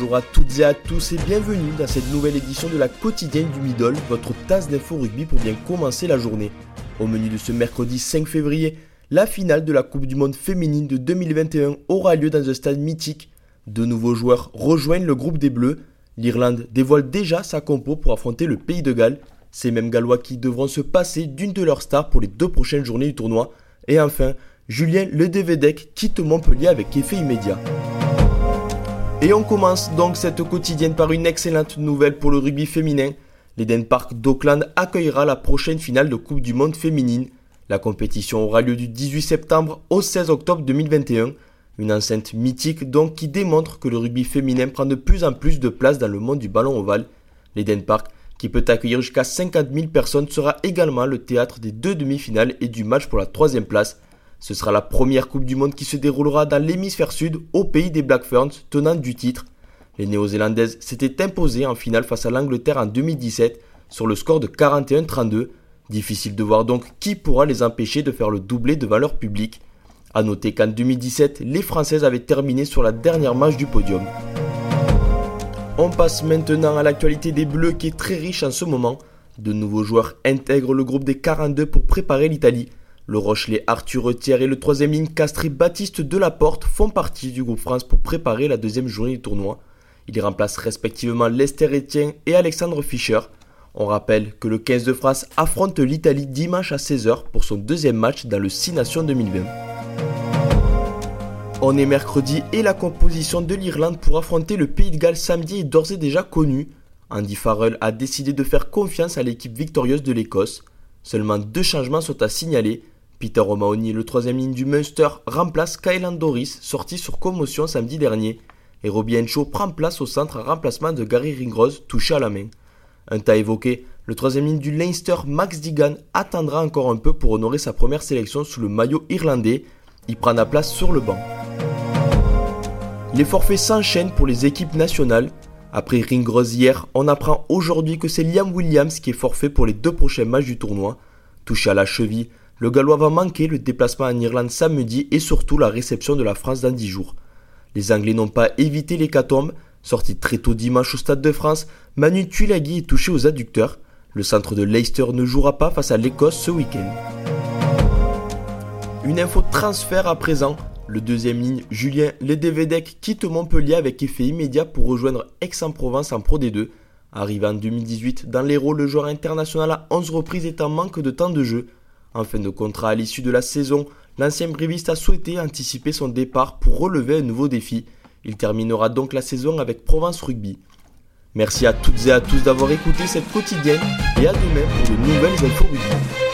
Bonjour à toutes et à tous et bienvenue dans cette nouvelle édition de la quotidienne du Middle, votre tasse d'info rugby pour bien commencer la journée. Au menu de ce mercredi 5 février, la finale de la Coupe du Monde féminine de 2021 aura lieu dans un stade mythique. De nouveaux joueurs rejoignent le groupe des Bleus. L'Irlande dévoile déjà sa compo pour affronter le pays de Galles. Ces mêmes Gallois qui devront se passer d'une de leurs stars pour les deux prochaines journées du tournoi. Et enfin, Julien Ledevedec quitte Montpellier avec effet immédiat. Et on commence donc cette quotidienne par une excellente nouvelle pour le rugby féminin. L'Eden Park d'Auckland accueillera la prochaine finale de Coupe du Monde féminine. La compétition aura lieu du 18 septembre au 16 octobre 2021. Une enceinte mythique donc qui démontre que le rugby féminin prend de plus en plus de place dans le monde du ballon ovale. L'Eden Park, qui peut accueillir jusqu'à 50 000 personnes, sera également le théâtre des deux demi-finales et du match pour la troisième place. Ce sera la première Coupe du Monde qui se déroulera dans l'hémisphère sud, au pays des Black Ferns, tenant du titre. Les Néo-Zélandaises s'étaient imposées en finale face à l'Angleterre en 2017 sur le score de 41-32. Difficile de voir donc qui pourra les empêcher de faire le doublé devant leur public. A noter qu'en 2017, les Françaises avaient terminé sur la dernière marche du podium. On passe maintenant à l'actualité des Bleus qui est très riche en ce moment. De nouveaux joueurs intègrent le groupe des 42 pour préparer l'Italie. Le Rochelet Arthur Retière et le troisième ligne Castré Baptiste Delaporte font partie du groupe France pour préparer la deuxième journée du tournoi. Ils remplacent respectivement Lester Etienne et Alexandre Fischer. On rappelle que le 15 de France affronte l'Italie dimanche à 16h pour son deuxième match dans le 6 Nations 2020. On est mercredi et la composition de l'Irlande pour affronter le Pays de Galles samedi est d'ores et déjà connue. Andy Farrell a décidé de faire confiance à l'équipe victorieuse de l'Écosse. Seulement deux changements sont à signaler. Peter O'Mahony, le troisième ligne du Munster, remplace Kylan Doris, sorti sur commotion samedi dernier. Et Robbie Henshaw prend place au centre en remplacement de Gary Ringrose, touché à la main. Un tas évoqué, le troisième ligne du Leinster, Max Digan, attendra encore un peu pour honorer sa première sélection sous le maillot irlandais. Il prend la place sur le banc. Les forfaits s'enchaînent pour les équipes nationales. Après Ringrose hier, on apprend aujourd'hui que c'est Liam Williams qui est forfait pour les deux prochains matchs du tournoi. Touché à la cheville, le Gallois va manquer le déplacement en Irlande samedi et surtout la réception de la France dans 10 jours. Les Anglais n'ont pas évité l'hécatombe. Sorti très tôt dimanche au Stade de France, Manu Tuilagi est touché aux adducteurs. Le centre de Leicester ne jouera pas face à l'Écosse ce week-end. Une info transfert à présent. Le deuxième ligne, Julien Ledevedec, quitte Montpellier avec effet immédiat pour rejoindre Aix-en-Provence en Pro D2. Arrivé en 2018 dans l'Hérault, le joueur international à 11 reprises est en manque de temps de jeu. En fin de contrat à l'issue de la saison, l'ancien bréviste a souhaité anticiper son départ pour relever un nouveau défi. Il terminera donc la saison avec Provence Rugby. Merci à toutes et à tous d'avoir écouté cette quotidienne et à demain pour de nouvelles infos rugby.